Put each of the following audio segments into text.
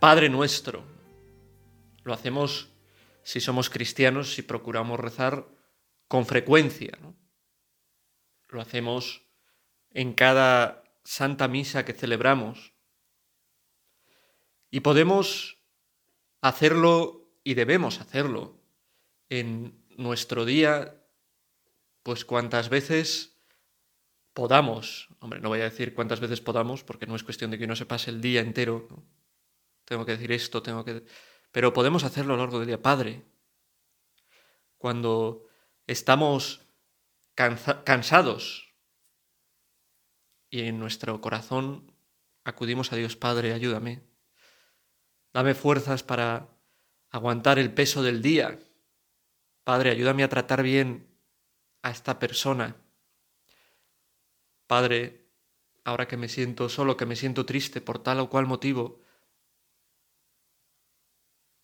Padre nuestro. Lo hacemos si somos cristianos, si procuramos rezar con frecuencia. Lo hacemos en cada santa misa que celebramos. Y podemos hacerlo y debemos hacerlo en nuestro día, pues cuantas veces podamos. Hombre, no voy a decir cuántas veces podamos, porque no es cuestión de que uno se pase el día entero tengo que decir esto, tengo que... Pero podemos hacerlo a lo largo del día. Padre, cuando estamos cansados y en nuestro corazón acudimos a Dios, Padre, ayúdame. Dame fuerzas para aguantar el peso del día. Padre, ayúdame a tratar bien a esta persona. Padre, ahora que me siento solo, que me siento triste por tal o cual motivo,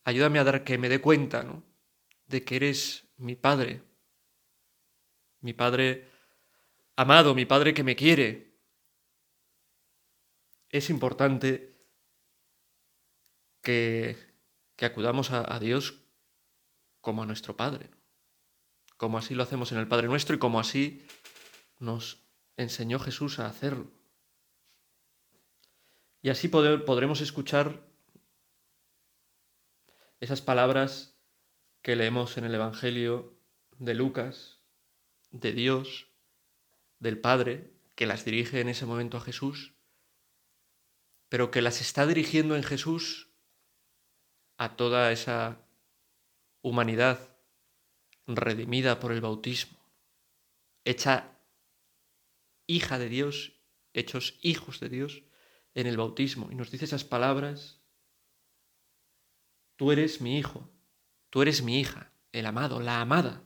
ayúdame a dar que me dé cuenta ¿no? de que eres mi Padre, mi Padre amado, mi Padre que me quiere. Es importante que, acudamos a Dios como a nuestro Padre, como así lo hacemos en el Padre nuestro y como así nos enseñó Jesús a hacerlo. Y así podremos escuchar esas palabras que leemos en el Evangelio de Lucas, de Dios, del Padre, que las dirige en ese momento a Jesús, pero que las está dirigiendo en Jesús a toda esa humanidad redimida por el bautismo, hecha hija de Dios, hechos hijos de Dios en el bautismo. Y nos dice esas palabras Tú eres mi hijo, tú eres mi hija, el amado, la amada.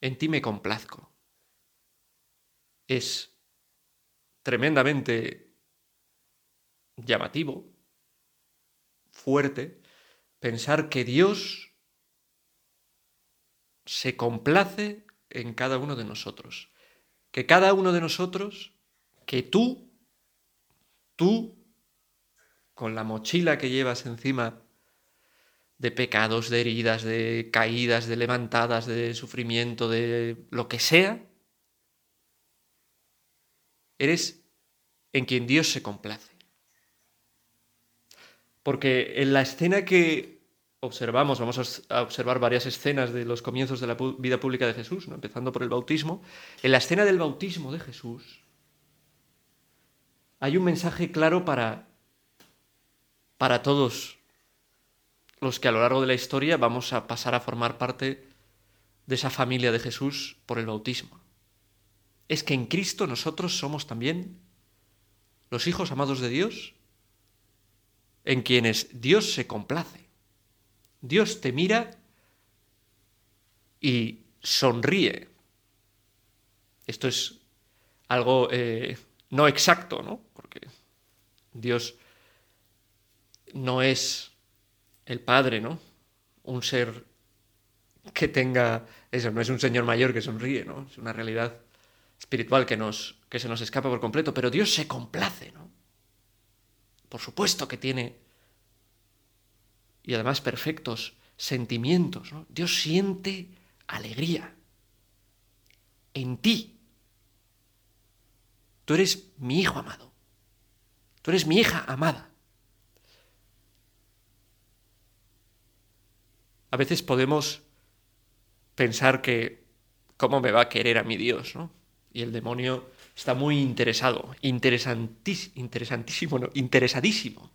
En ti me complazco. Es tremendamente llamativo, fuerte, pensar que Dios se complace en cada uno de nosotros. Que cada uno de nosotros, que tú, tú, con la mochila que llevas encima de pecados, de heridas, de caídas, de levantadas, de sufrimiento, de lo que sea, eres en quien Dios se complace. Porque en la escena que observamos, vamos a observar varias escenas de los comienzos de la vida pública de Jesús, empezando por el bautismo, en la escena del bautismo de Jesús hay un mensaje claro para, para todos los que a lo largo de la historia vamos a pasar a formar parte de esa familia de Jesús por el bautismo. Es que en Cristo nosotros somos también los hijos amados de Dios, en quienes Dios se complace. Dios te mira y sonríe. Esto es algo eh, no exacto, ¿no? Porque Dios no es el Padre, ¿no? Un ser que tenga eso, no es un señor mayor que sonríe, ¿no? Es una realidad espiritual que, nos, que se nos escapa por completo, pero Dios se complace, ¿no? Por supuesto que tiene, y además perfectos sentimientos, ¿no? Dios siente alegría en ti. Tú eres mi hijo amado. Tú eres mi hija amada. A veces podemos pensar que cómo me va a querer a mi Dios, ¿no? Y el demonio está muy interesado, interesantísimo, ¿no? interesadísimo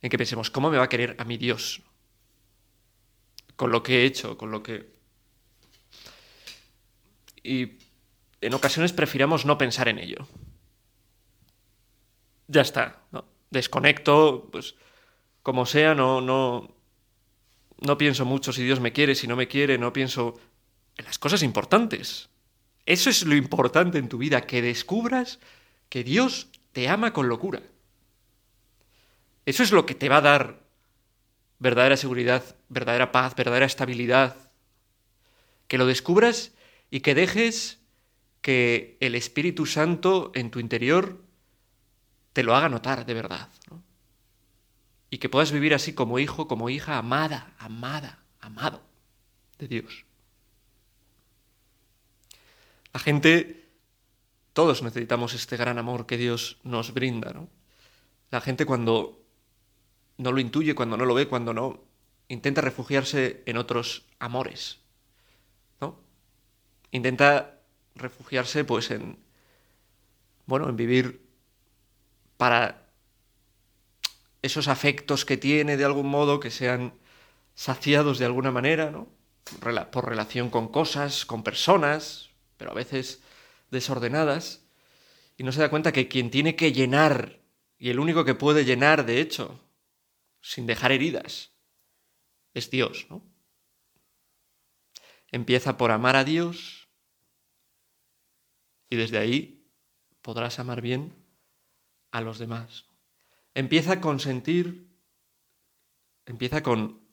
en que pensemos, ¿cómo me va a querer a mi Dios? Con lo que he hecho, con lo que... Y en ocasiones prefiramos no pensar en ello. Ya está, ¿no? Desconecto, pues como sea, no, no, no pienso mucho si Dios me quiere, si no me quiere, no pienso en las cosas importantes. Eso es lo importante en tu vida, que descubras que Dios te ama con locura. Eso es lo que te va a dar verdadera seguridad, verdadera paz, verdadera estabilidad. Que lo descubras y que dejes que el Espíritu Santo en tu interior te lo haga notar de verdad. Y que puedas vivir así como hijo, como hija amada, amada, amado de Dios. La gente, todos necesitamos este gran amor que Dios nos brinda, ¿no? La gente cuando no lo intuye, cuando no lo ve, cuando no, intenta refugiarse en otros amores, ¿no? Intenta refugiarse, pues, en, bueno, en vivir para esos afectos que tiene de algún modo que sean saciados de alguna manera, ¿no? Por relación con cosas, con personas, pero a veces desordenadas, y no se da cuenta que quien tiene que llenar, y el único que puede llenar, de hecho, sin dejar heridas, es Dios, ¿no? Empieza por amar a Dios y desde ahí podrás amar bien a los demás. Empieza con sentir, empieza con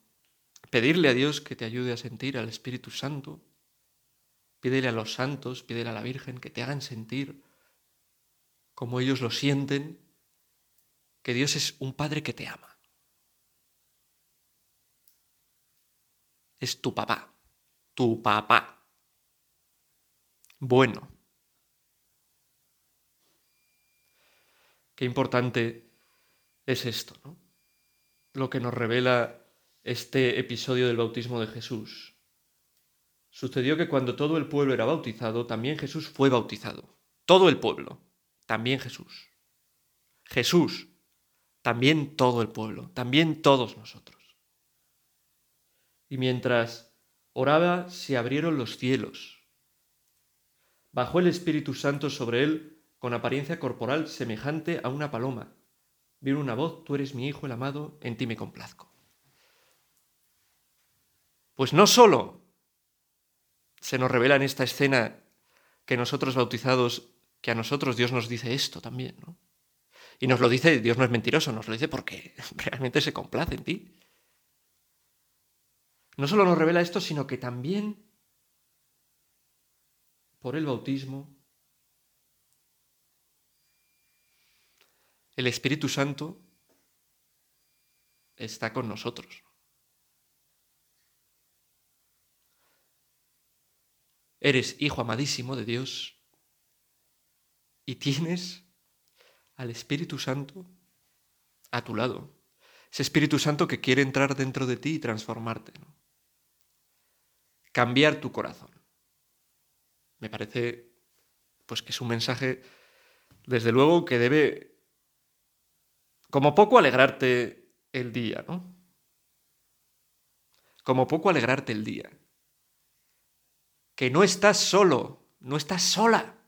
pedirle a Dios que te ayude a sentir al Espíritu Santo Pídele a los santos, pídele a la Virgen que te hagan sentir como ellos lo sienten, que Dios es un Padre que te ama. Es tu papá, tu papá. Bueno. Qué importante es esto, ¿no? Lo que nos revela este episodio del bautismo de Jesús. Sucedió que cuando todo el pueblo era bautizado, también Jesús fue bautizado. Todo el pueblo, también Jesús. Jesús, también todo el pueblo, también todos nosotros. Y mientras oraba, se abrieron los cielos. Bajó el Espíritu Santo sobre él con apariencia corporal semejante a una paloma. Vino una voz, tú eres mi Hijo el amado, en ti me complazco. Pues no solo se nos revela en esta escena que nosotros bautizados, que a nosotros Dios nos dice esto también, ¿no? Y nos lo dice, Dios no es mentiroso, nos lo dice porque realmente se complace en ti. No solo nos revela esto, sino que también por el bautismo el Espíritu Santo está con nosotros. Eres hijo amadísimo de Dios y tienes al Espíritu Santo a tu lado. Ese Espíritu Santo que quiere entrar dentro de ti y transformarte. Cambiar tu corazón. Me parece pues que es un mensaje desde luego que debe como poco alegrarte el día, ¿no? Como poco alegrarte el día que no estás solo, no estás sola.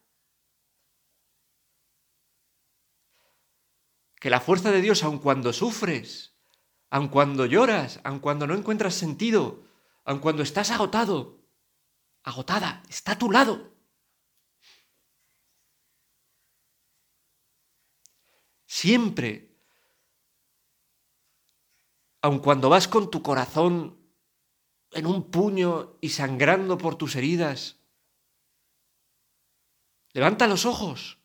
Que la fuerza de Dios, aun cuando sufres, aun cuando lloras, aun cuando no encuentras sentido, aun cuando estás agotado, agotada, está a tu lado. Siempre, aun cuando vas con tu corazón en un puño y sangrando por tus heridas. Levanta los ojos,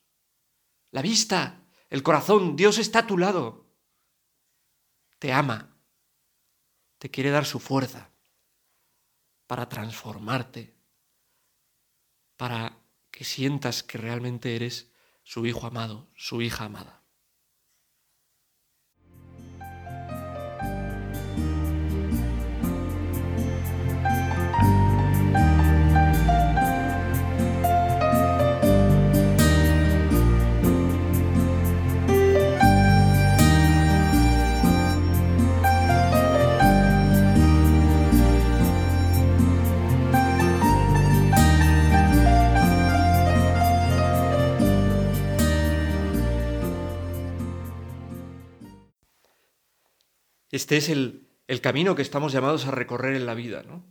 la vista, el corazón. Dios está a tu lado. Te ama. Te quiere dar su fuerza para transformarte, para que sientas que realmente eres su hijo amado, su hija amada. Este es el, el camino que estamos llamados a recorrer en la vida, ¿no?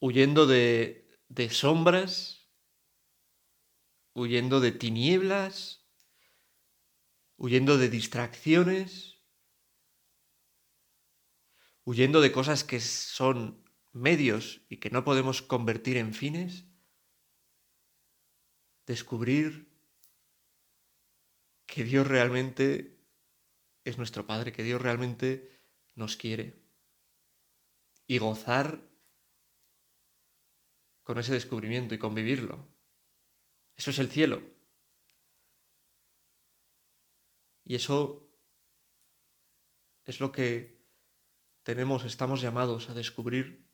Huyendo de, de sombras, huyendo de tinieblas, huyendo de distracciones, huyendo de cosas que son medios y que no podemos convertir en fines, descubrir que Dios realmente es nuestro Padre, que Dios realmente nos quiere y gozar con ese descubrimiento y convivirlo. Eso es el cielo. Y eso es lo que tenemos, estamos llamados a descubrir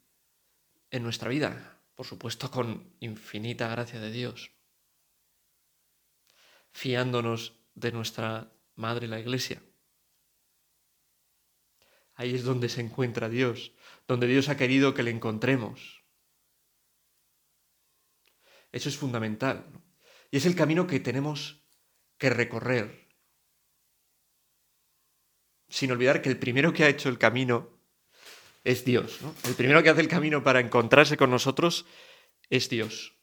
en nuestra vida, por supuesto con infinita gracia de Dios, fiándonos de nuestra Madre la Iglesia. Ahí es donde se encuentra Dios, donde Dios ha querido que le encontremos. Eso es fundamental. Y es el camino que tenemos que recorrer. Sin olvidar que el primero que ha hecho el camino es Dios. El primero que hace el camino para encontrarse con nosotros es Dios.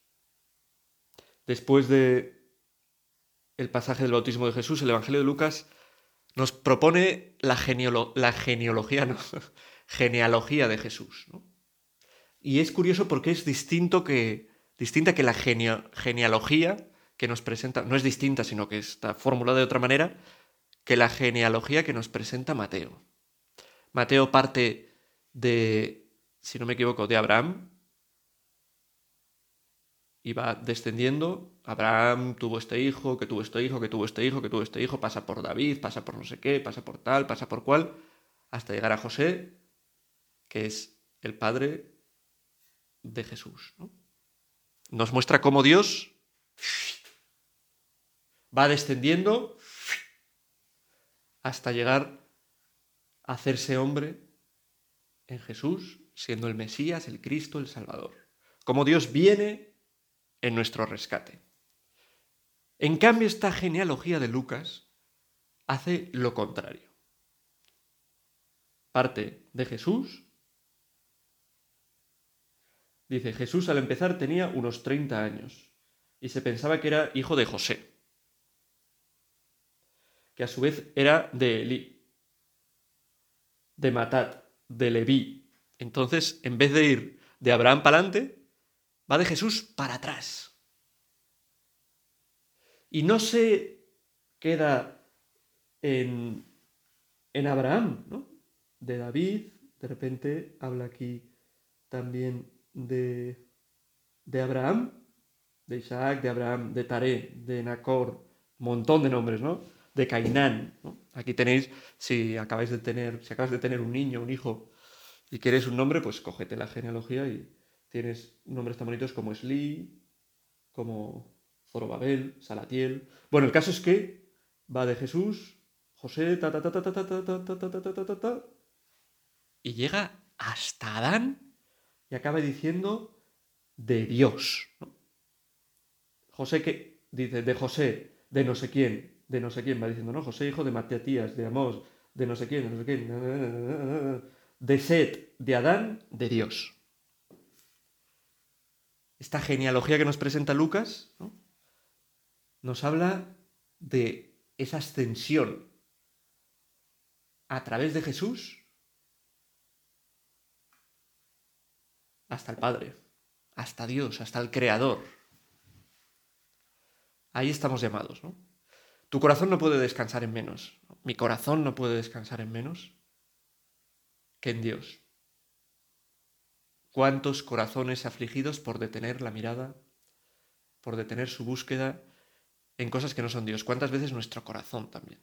Después de el pasaje del bautismo de Jesús, el Evangelio de Lucas nos propone la, la genealogía, no, genealogía de Jesús. Y es curioso porque es distinto que, distinta que la genealogía que nos presenta, no es distinta, sino que está formulada de otra manera, que la genealogía que nos presenta Mateo. Mateo parte de, si no me equivoco, de Abraham, y va descendiendo. Abraham tuvo este hijo, que tuvo este hijo, que tuvo este hijo, que tuvo este hijo, pasa por David, pasa por no sé qué, pasa por tal, pasa por cual, hasta llegar a José, que es el padre de Jesús. Nos muestra cómo Dios va descendiendo hasta llegar a hacerse hombre en Jesús, siendo el Mesías, el Cristo, el Salvador. Como Dios viene en nuestro rescate. En cambio, esta genealogía de Lucas hace lo contrario. Parte de Jesús. Dice, Jesús al empezar tenía unos 30 años y se pensaba que era hijo de José, que a su vez era de Elí, de Matat, de Leví. Entonces, en vez de ir de Abraham para adelante, va de Jesús para atrás. Y no se queda en, en Abraham, ¿no? De David, de repente habla aquí también de, de Abraham, de Isaac, de Abraham, de Taré, de Nacor, montón de nombres, ¿no? De Cainán. Aquí tenéis, si acabáis de tener, si acabas de tener un niño, un hijo, y quieres un nombre, pues cógete la genealogía y, Tienes nombres tan bonitos como Sli, como Zorobabel, Salatiel. Bueno, el caso es que va de Jesús, José, ta ta ta ta ta ta ta ta ta ta ta ta ta y llega hasta Adán y acaba diciendo de Dios. José que dice de José, de no sé quién, de no sé quién, va diciendo, ¿no? José hijo de Mateatías, de Amós, de no sé quién, de no sé quién, de Set, de Adán, de Dios esta genealogía que nos presenta Lucas, nos habla de esa ascensión a través de Jesús hasta el Padre, hasta Dios, hasta el Creador. Ahí estamos llamados, ¿no? Tu corazón no puede descansar en menos. Mi corazón no puede descansar en menos que en Dios. ¿Cuántos corazones afligidos por detener la mirada, por detener su búsqueda en cosas que no son Dios? ¿Cuántas veces nuestro corazón también?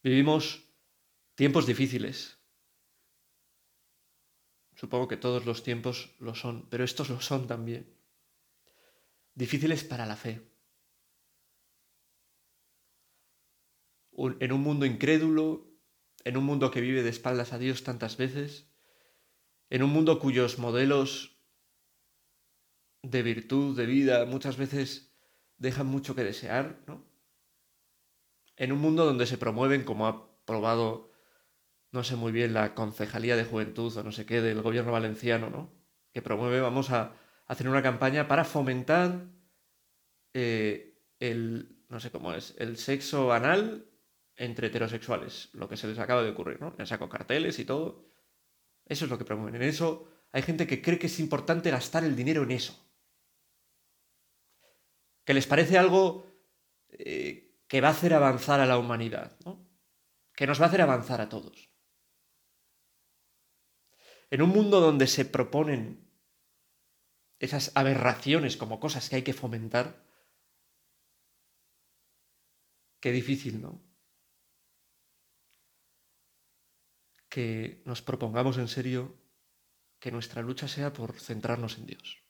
Vivimos tiempos difíciles. Supongo que todos los tiempos lo son, pero estos lo son también. Difíciles para la fe. En un mundo incrédulo, en un mundo que vive de espaldas a Dios tantas veces, en un mundo cuyos modelos de virtud, de vida, muchas veces dejan mucho que desear, ¿no? En un mundo donde se promueven, como ha probado, no sé muy bien, la Concejalía de Juventud o no sé qué del gobierno valenciano, ¿no? Que promueve, vamos a hacer una campaña para fomentar eh, el, no sé cómo es, el sexo anal entre heterosexuales, lo que se les acaba de ocurrir, ¿no? Ya saco carteles y todo. Eso es lo que promueven. En eso hay gente que cree que es importante gastar el dinero en eso. Que les parece algo eh, que va a hacer avanzar a la humanidad, ¿no? Que nos va a hacer avanzar a todos. En un mundo donde se proponen esas aberraciones como cosas que hay que fomentar, qué difícil, ¿no? Que nos propongamos en serio que nuestra lucha sea por centrarnos en Dios,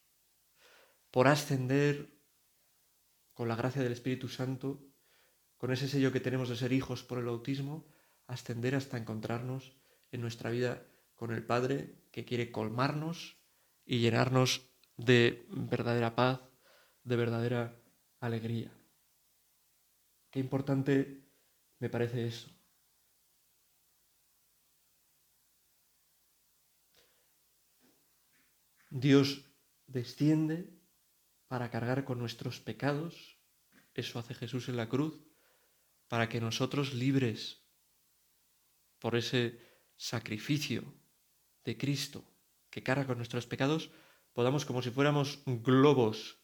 por ascender con la gracia del Espíritu Santo, con ese sello que tenemos de ser hijos por el bautismo, ascender hasta encontrarnos en nuestra vida con el Padre que quiere colmarnos y llenarnos de verdadera paz, de verdadera alegría. Qué importante me parece eso. Dios desciende para cargar con nuestros pecados, eso hace Jesús en la cruz, para que nosotros libres por ese sacrificio de Cristo que carga con nuestros pecados, podamos como si fuéramos globos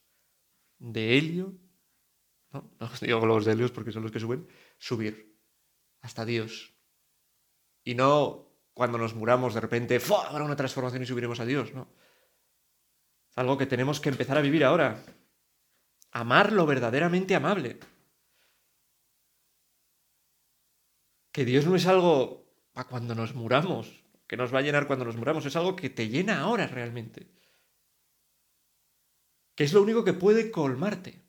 de helio, no, no digo globos de helio porque son los que suben, subir hasta Dios. Y no cuando nos muramos de repente, habrá una transformación y subiremos a Dios, no. Algo que tenemos que empezar a vivir ahora. Amar lo verdaderamente amable. Que Dios no es algo para cuando nos muramos, que nos va a llenar cuando nos muramos, es algo que te llena ahora realmente. Que es lo único que puede colmarte.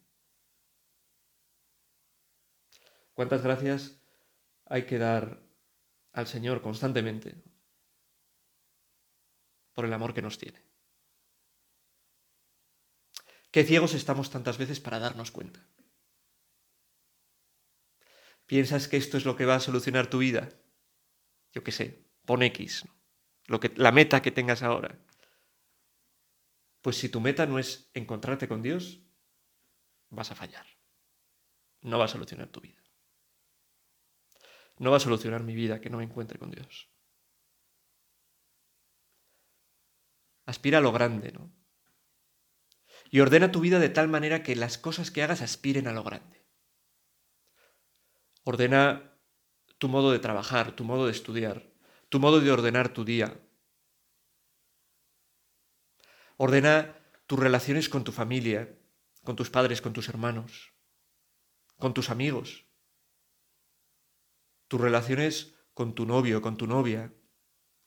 ¿Cuántas gracias hay que dar al Señor constantemente por el amor que nos tiene? Qué ciegos estamos tantas veces para darnos cuenta. ¿Piensas que esto es lo que va a solucionar tu vida? Yo qué sé, pon X, lo que, la meta que tengas ahora. Pues si tu meta no es encontrarte con Dios, vas a fallar. No va a solucionar tu vida. No va a solucionar mi vida que no me encuentre con Dios. Aspira a lo grande, ¿no? Y ordena tu vida de tal manera que las cosas que hagas aspiren a lo grande. Ordena tu modo de trabajar, tu modo de estudiar, tu modo de ordenar tu día. Ordena tus relaciones con tu familia, con tus padres, con tus hermanos, con tus amigos, tus relaciones con tu novio, con tu novia,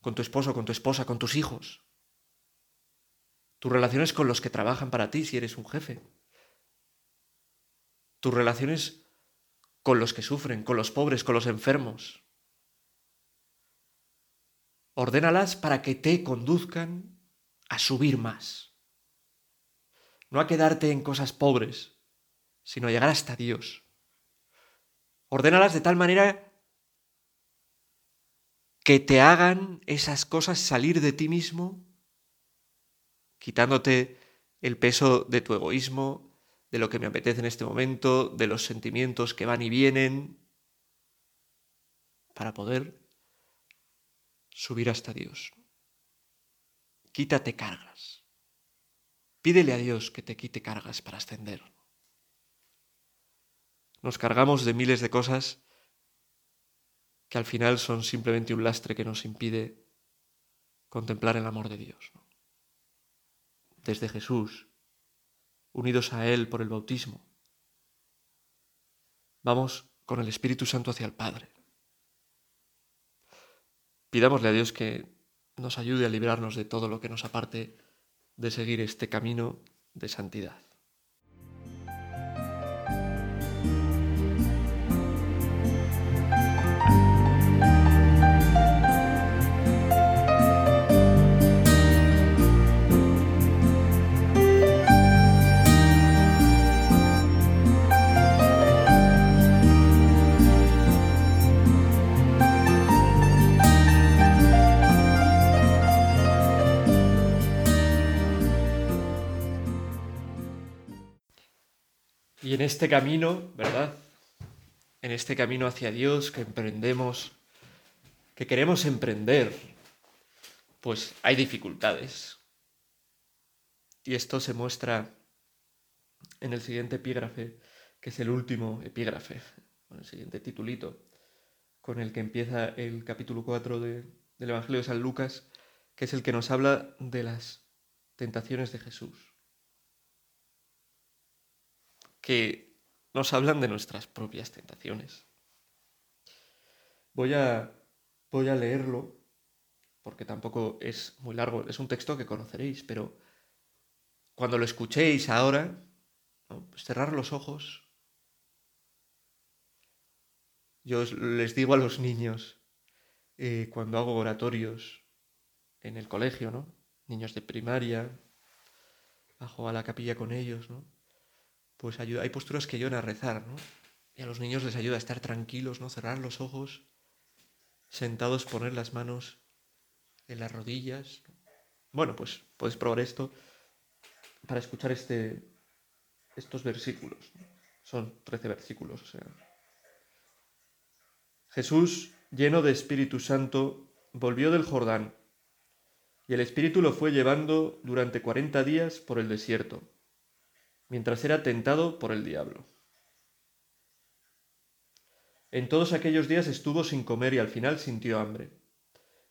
con tu esposo, con tu esposa, con tus hijos tus relaciones con los que trabajan para ti si eres un jefe, tus relaciones con los que sufren, con los pobres, con los enfermos. Ordénalas para que te conduzcan a subir más. No a quedarte en cosas pobres, sino a llegar hasta Dios. Ordénalas de tal manera que te hagan esas cosas salir de ti mismo quitándote el peso de tu egoísmo, de lo que me apetece en este momento, de los sentimientos que van y vienen, para poder subir hasta Dios. Quítate cargas. Pídele a Dios que te quite cargas para ascender. Nos cargamos de miles de cosas que al final son simplemente un lastre que nos impide contemplar el amor de Dios desde Jesús, unidos a Él por el bautismo. Vamos con el Espíritu Santo hacia el Padre. Pidámosle a Dios que nos ayude a librarnos de todo lo que nos aparte de seguir este camino de santidad. Este camino, ¿verdad? En este camino hacia Dios que emprendemos, que queremos emprender, pues hay dificultades. Y esto se muestra en el siguiente epígrafe, que es el último epígrafe, en el siguiente titulito, con el que empieza el capítulo 4 del Evangelio de San Lucas, que es el que nos habla de las tentaciones de Jesús, que nos hablan de nuestras propias tentaciones. Voy a, voy a leerlo, porque tampoco es muy largo, es un texto que conoceréis, pero cuando lo escuchéis ahora, pues cerrar los ojos. Yo les digo a los niños, eh, cuando hago oratorios en el colegio, ¿no? Niños de primaria, bajo a la capilla con ellos, ¿no? Pues ayuda, hay posturas que ayudan a rezar, ¿no? Y a los niños les ayuda a estar tranquilos, ¿no? Cerrar los ojos, sentados, poner las manos en las rodillas. Bueno, pues puedes probar esto para escuchar este, estos versículos. Son 13 versículos. O sea. Jesús, lleno de Espíritu Santo, volvió del Jordán, y el Espíritu lo fue llevando durante cuarenta días por el desierto, mientras era tentado por el diablo. En todos aquellos días estuvo sin comer y al final sintió hambre.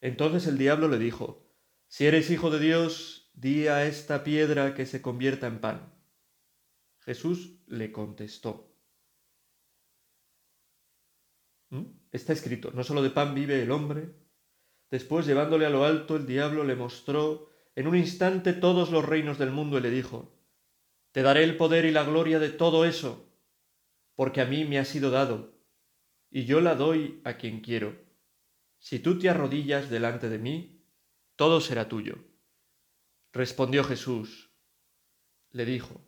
Entonces el diablo le dijo, Si eres hijo de Dios, di a esta piedra que se convierta en pan. Jesús le contestó. ¿Mm? Está escrito, no solo de pan vive el hombre. Después, llevándole a lo alto, el diablo le mostró en un instante todos los reinos del mundo y le dijo, Te daré el poder y la gloria de todo eso, porque a mí me ha sido dado, y yo la doy a quien quiero. Si tú te arrodillas delante de mí, todo será tuyo. Respondió Jesús, le dijo,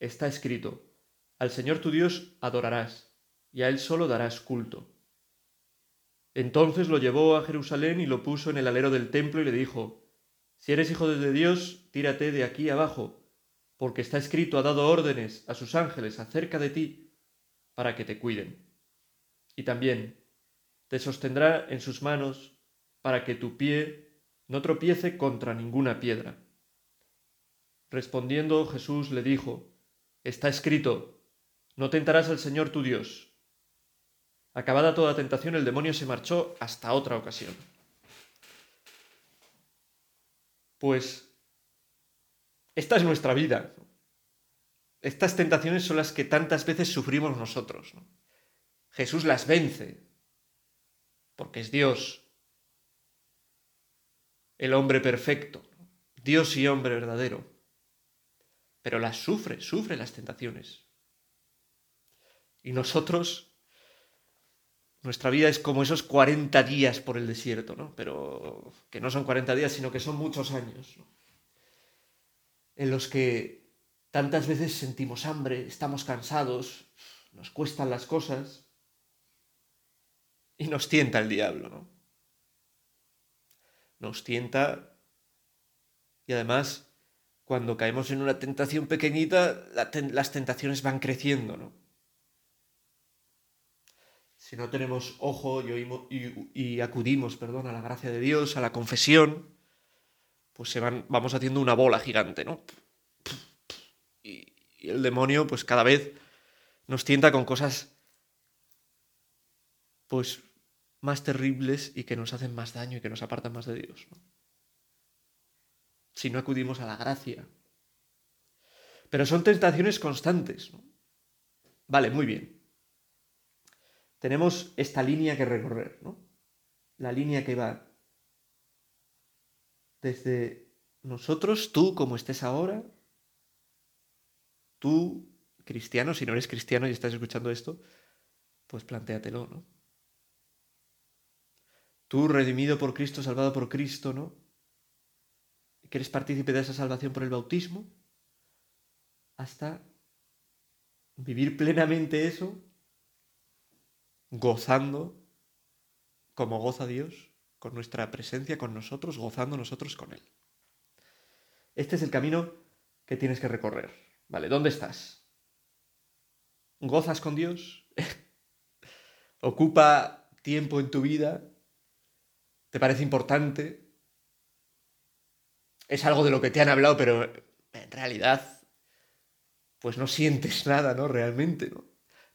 está escrito, al Señor tu Dios adorarás, y a Él solo darás culto. Entonces lo llevó a Jerusalén y lo puso en el alero del templo y le dijo, Si eres hijo de Dios, tírate de aquí abajo, porque está escrito, ha dado órdenes a sus ángeles acerca de ti, para que te cuiden. Y también te sostendrá en sus manos, para que tu pie no tropiece contra ninguna piedra. Respondiendo Jesús le dijo, Está escrito, no tentarás al Señor tu Dios. Acabada toda tentación, el demonio se marchó hasta otra ocasión. Pues esta es nuestra vida. Estas tentaciones son las que tantas veces sufrimos nosotros. Jesús las vence, porque es Dios, el hombre perfecto, Dios y hombre verdadero pero las sufre, sufre las tentaciones. Y nosotros, nuestra vida es como esos 40 días por el desierto, ¿no? Pero que no son 40 días, sino que son muchos años, ¿no? En los que tantas veces sentimos hambre, estamos cansados, nos cuestan las cosas y nos tienta el diablo, ¿no? Nos tienta y además cuando caemos en una tentación pequeñita, las tentaciones van creciendo, ¿no? Si no tenemos ojo y, acudimos perdón, a la gracia de Dios, a la confesión, pues se van, vamos haciendo una bola gigante, ¿no? Y, el demonio, pues cada vez nos tienta con cosas, pues, más terribles y que nos hacen más daño y que nos apartan más de Dios, ¿no? si no acudimos a la gracia. Pero son tentaciones constantes. Vale, muy bien. Tenemos esta línea que recorrer, ¿no? La línea que va desde nosotros, tú como estés ahora, tú, cristiano, si no eres cristiano y estás escuchando esto, pues plantéatelo, ¿no? Tú, redimido por Cristo, salvado por Cristo, ¿no? que eres partícipe de esa salvación por el bautismo, hasta vivir plenamente eso, gozando como goza Dios, con nuestra presencia con nosotros, gozando nosotros con Él. Este es el camino que tienes que recorrer. ¿Vale? ¿Dónde estás? gozas con Dios, ocupa tiempo en tu vida, te parece importante, es algo de lo que te han hablado, pero en realidad, pues no sientes nada, ¿no? Realmente, ¿no?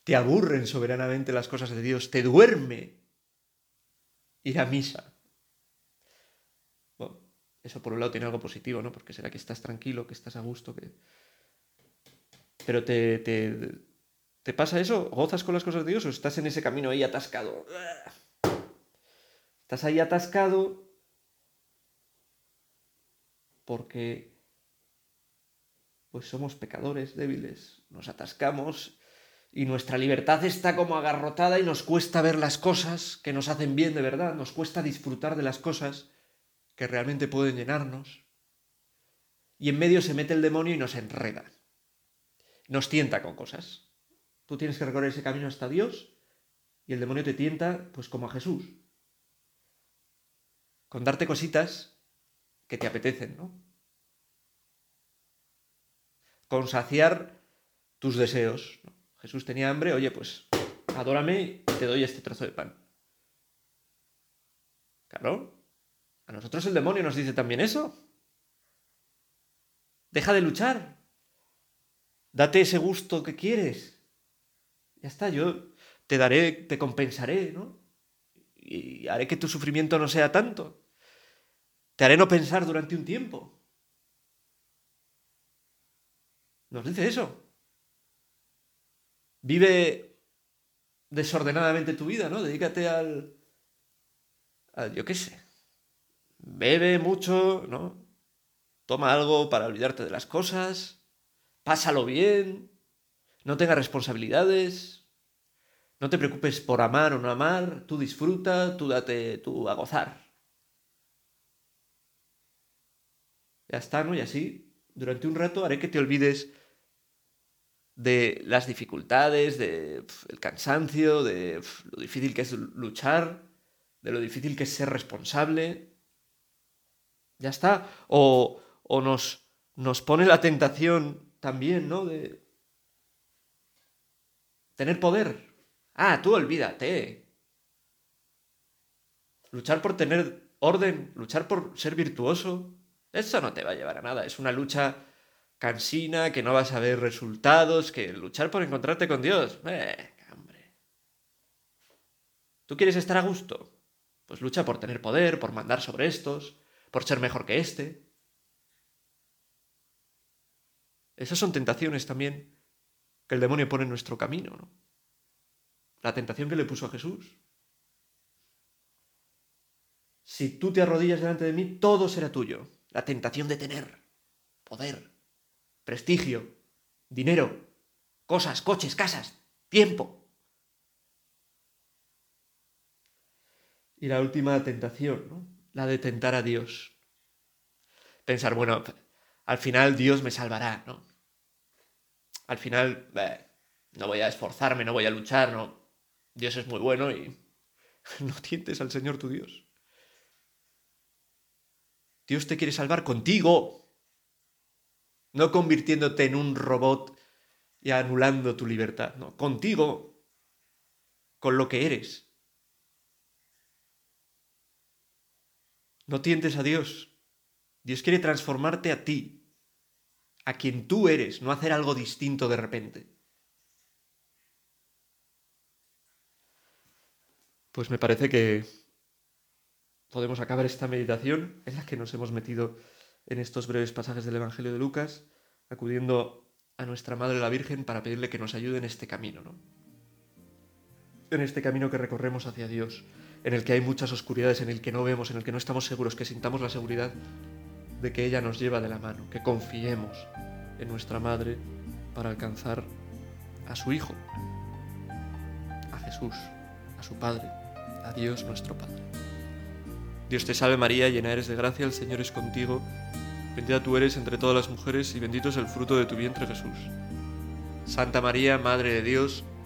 Te aburren soberanamente las cosas de Dios, te duerme ir a misa. Eso por un lado tiene algo positivo, ¿no? Porque será que estás tranquilo, que estás a gusto, que... Pero te, te, ¿Te pasa eso? ¿Gozas con las cosas de Dios o estás en ese camino ahí atascado? Estás ahí atascado porque pues somos pecadores débiles, nos atascamos y nuestra libertad está como agarrotada y nos cuesta ver las cosas que nos hacen bien de verdad, nos cuesta disfrutar de las cosas que realmente pueden llenarnos. Y en medio se mete el demonio y nos enreda, nos tienta con cosas. Tú tienes que recorrer ese camino hasta Dios y el demonio te tienta pues como a Jesús. Con darte cositas que te apetecen, ¿no? Con saciar tus deseos. Jesús tenía hambre, oye, pues adórame y te doy este trozo de pan. Claro, a nosotros el demonio nos dice también eso. Deja de luchar. Date ese gusto que quieres. Ya está, yo te daré, te compensaré, ¿no? Y haré que tu sufrimiento no sea tanto. Te haré no pensar durante un tiempo. Nos dice eso. Vive desordenadamente tu vida, ¿no? Dedícate al, al yo qué sé. Bebe mucho, ¿no? Toma algo para olvidarte de las cosas. Pásalo bien no tengas responsabilidades, no te preocupes por amar o no amar, tú disfruta, tú date tú a gozar. Ya está, ¿no? Y así, durante un rato haré que te olvides de las dificultades, de el cansancio, de lo difícil que es luchar, de lo difícil que es ser responsable. Ya está. O, o nos, nos pone la tentación también, ¿no? De, Tener poder. Ah, tú olvídate. Luchar por tener orden, luchar por ser virtuoso, eso no te va a llevar a nada. Es una lucha cansina, que no vas a ver resultados, que luchar por encontrarte con Dios. Eh, hombre. ¿Tú quieres estar a gusto? Pues lucha por tener poder, por mandar sobre estos, por ser mejor que este. Esas son tentaciones también que el demonio pone en nuestro camino, ¿no? La tentación que le puso a Jesús. Si tú te arrodillas delante de mí, todo será tuyo. La tentación de tener poder, prestigio, dinero, cosas, coches, casas, tiempo. Y la última tentación, ¿no? La de tentar a Dios. Pensar, bueno, al final Dios me salvará, ¿no? al final no voy a esforzarme, no voy a luchar, no. Dios es muy bueno y no tientes al Señor tu Dios. Dios te quiere salvar contigo, no convirtiéndote en un robot y anulando tu libertad, no, contigo, con lo que eres. No tientes a Dios. Dios quiere transformarte a ti, a quien tú eres, no hacer algo distinto de repente. Pues me parece que podemos acabar esta meditación en la que nos hemos metido en estos breves pasajes del Evangelio de Lucas, acudiendo a nuestra Madre la Virgen para pedirle que nos ayude en este camino, ¿no? En este camino que recorremos hacia Dios, en el que hay muchas oscuridades, en el que no vemos, en el que no estamos seguros, que sintamos la seguridad de que ella nos lleva de la mano, que confiemos en nuestra Madre para alcanzar a su Hijo, a Jesús, a su Padre, a Dios nuestro Padre. Dios te salve María, llena eres de gracia, el Señor es contigo, bendita tú eres entre todas las mujeres y bendito es el fruto de tu vientre Jesús. Santa María, Madre de Dios,